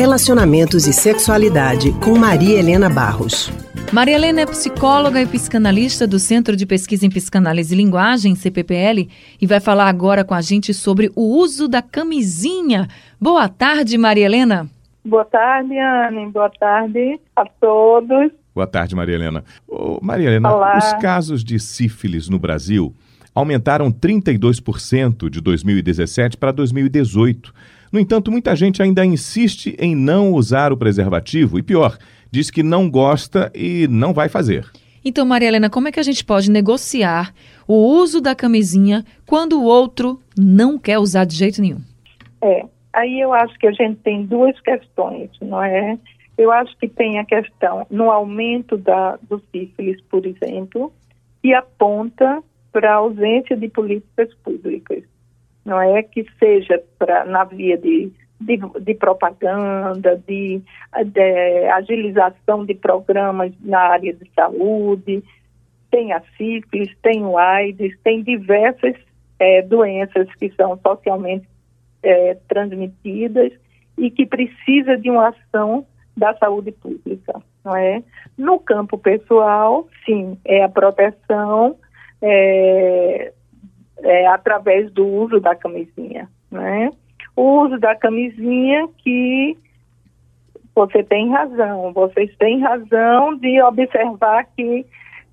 Relacionamentos e Sexualidade, com Maria Helena Barros. Maria Helena é psicóloga e psicanalista do Centro de Pesquisa em Psicanálise e Linguagem, CPPL, e vai falar agora com a gente sobre o uso da camisinha. Boa tarde, Maria Helena. Boa tarde, Anne. Boa tarde a todos. Boa tarde, Maria Helena. Ô, Maria Helena, Olá. os casos de sífilis no Brasil aumentaram 32% de 2017 para 2018. No entanto, muita gente ainda insiste em não usar o preservativo e, pior, diz que não gosta e não vai fazer. Então, Maria Helena, como é que a gente pode negociar o uso da camisinha quando o outro não quer usar de jeito nenhum? É, aí eu acho que a gente tem duas questões, não é? Eu acho que tem a questão no aumento da, do sífilis, por exemplo, que aponta para a ausência de políticas públicas não é que seja pra, na via de, de, de propaganda, de, de, agilização de programas na área de saúde, tem a sífilis, tem o AIDS, tem diversas é, doenças que são socialmente é, transmitidas e que precisa de uma ação da saúde pública, não é? No campo pessoal, sim, é a proteção é, é, através do uso da camisinha, né? O uso da camisinha que você tem razão, vocês têm razão de observar que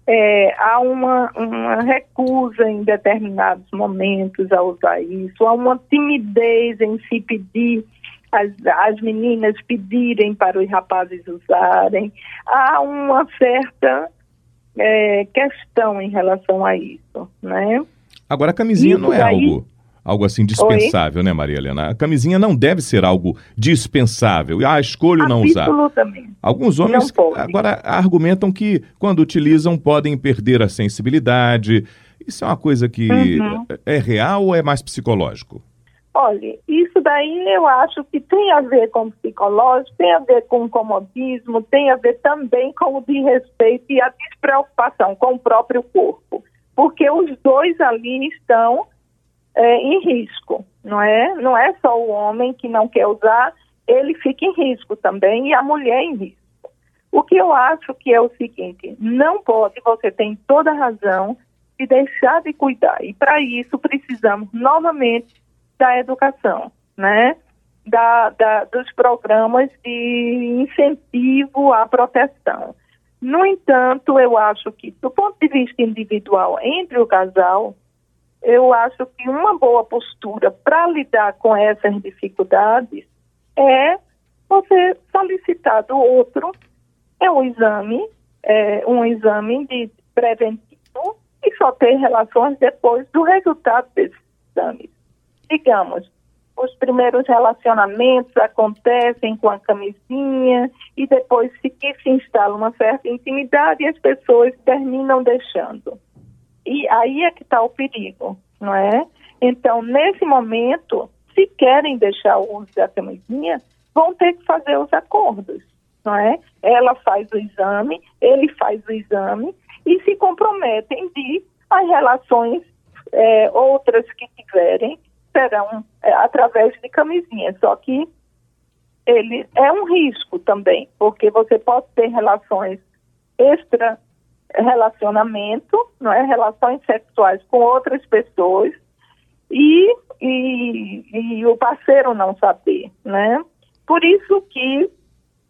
é, há uma, uma, recusa em determinados momentos a usar isso, há uma timidez em se pedir, as, as meninas pedirem para os rapazes usarem, há uma certa é, questão em relação a isso, né? Agora, a camisinha Isso não é daí... algo algo assim dispensável, Oi? né, Maria Helena? A camisinha não deve ser algo dispensável. Ah, escolho não usar. Absolutamente. Alguns homens agora argumentam que quando utilizam podem perder a sensibilidade. Isso é uma coisa que uhum. é real ou é mais psicológico? Olha, isso daí eu acho que tem a ver com psicológico, tem a ver com comodismo, tem a ver também com o desrespeito e a despreocupação com o próprio corpo porque os dois ali estão é, em risco, não é? Não é só o homem que não quer usar, ele fica em risco também e a mulher em risco. O que eu acho que é o seguinte, não pode, você tem toda a razão, de deixar de cuidar. E para isso precisamos novamente da educação, né? Da, da, dos programas de incentivo à proteção. No entanto, eu acho que, do ponto de vista individual, entre o casal, eu acho que uma boa postura para lidar com essas dificuldades é você solicitar do outro é um exame, é um exame de preventivo e só ter relações depois do resultado desses exames. Digamos, os primeiros relacionamentos acontecem com a camisinha e depois se que se instala uma certa intimidade e as pessoas terminam deixando. E aí é que está o perigo, não é? Então, nesse momento, se querem deixar o uso da camisinha, vão ter que fazer os acordos, não é? Ela faz o exame, ele faz o exame e se comprometem de as relações é, outras que tiverem serão é, através de camisinha, só que ele é um risco também, porque você pode ter relações extra relacionamento, não é, relações sexuais com outras pessoas e, e, e o parceiro não saber, né? Por isso que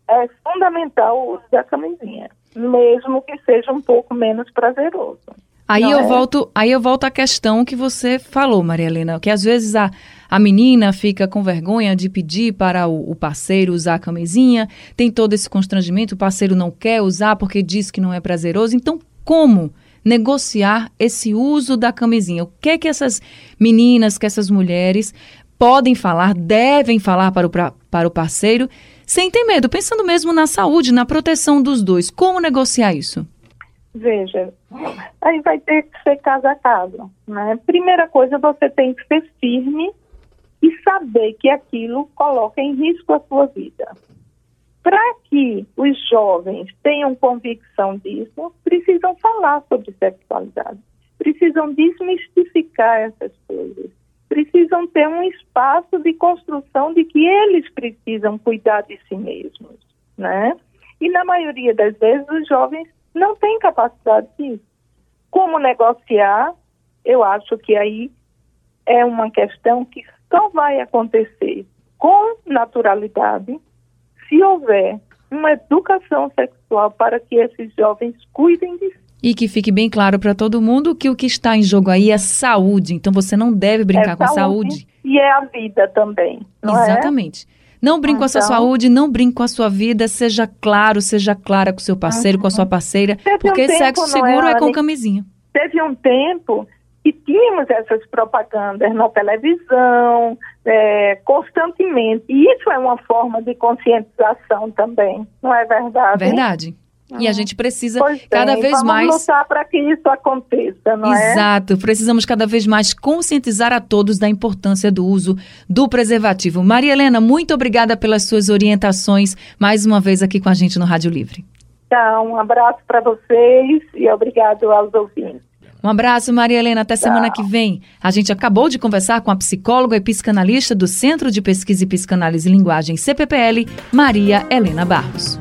é fundamental o uso da camisinha, mesmo que seja um pouco menos prazeroso. Aí eu, é? volto, aí eu volto à questão que você falou, Maria Helena, que às vezes a, a menina fica com vergonha de pedir para o, o, parceiro usar a camisinha, tem todo esse constrangimento, o parceiro não quer usar porque diz que não é prazeroso. Então, como negociar esse uso da camisinha? O que é que essas meninas, que essas mulheres podem falar, devem falar para o, pra, para o parceiro, sem ter medo, pensando mesmo na saúde, na proteção dos dois? Como negociar isso? Veja, aí vai ter que ser casa a casa, né? Primeira coisa, você tem que ser firme e saber que aquilo coloca em risco a sua vida. Para que os jovens tenham convicção disso, precisam falar sobre sexualidade, precisam desmistificar essas coisas, precisam ter um espaço de construção de que eles precisam cuidar de si mesmos, né? E na maioria das vezes os jovens não têm capacidade disso. Como negociar? Eu acho que aí é uma questão que só vai acontecer com naturalidade se houver uma educação sexual para que esses jovens cuidem de si. E que fique bem claro para todo mundo que o que está em jogo aí é saúde. Então você não deve brincar é com saúde, saúde. E é a vida também. É? Exatamente. É? Não brinque então, com a sua então. saúde, não brinque com a sua vida, seja claro, seja clara com o seu parceiro, uhum. com a sua parceira, Teve porque um tempo, sexo seguro é, é com camisinha. Teve um tempo que tínhamos essas propagandas na televisão, é, constantemente. E isso é uma forma de conscientização também, não é verdade? Verdade. E a gente precisa cada bem, vez vamos mais. lutar para que isso aconteça, não Exato. é? Exato. Precisamos cada vez mais conscientizar a todos da importância do uso do preservativo. Maria Helena, muito obrigada pelas suas orientações, mais uma vez aqui com a gente no Rádio Livre. Tá, um abraço para vocês e obrigado aos ouvintes. Um abraço, Maria Helena. Até semana que vem. A gente acabou de conversar com a psicóloga e psicanalista do Centro de Pesquisa e Psicanálise e Linguagem, CPPL, Maria Helena Barros.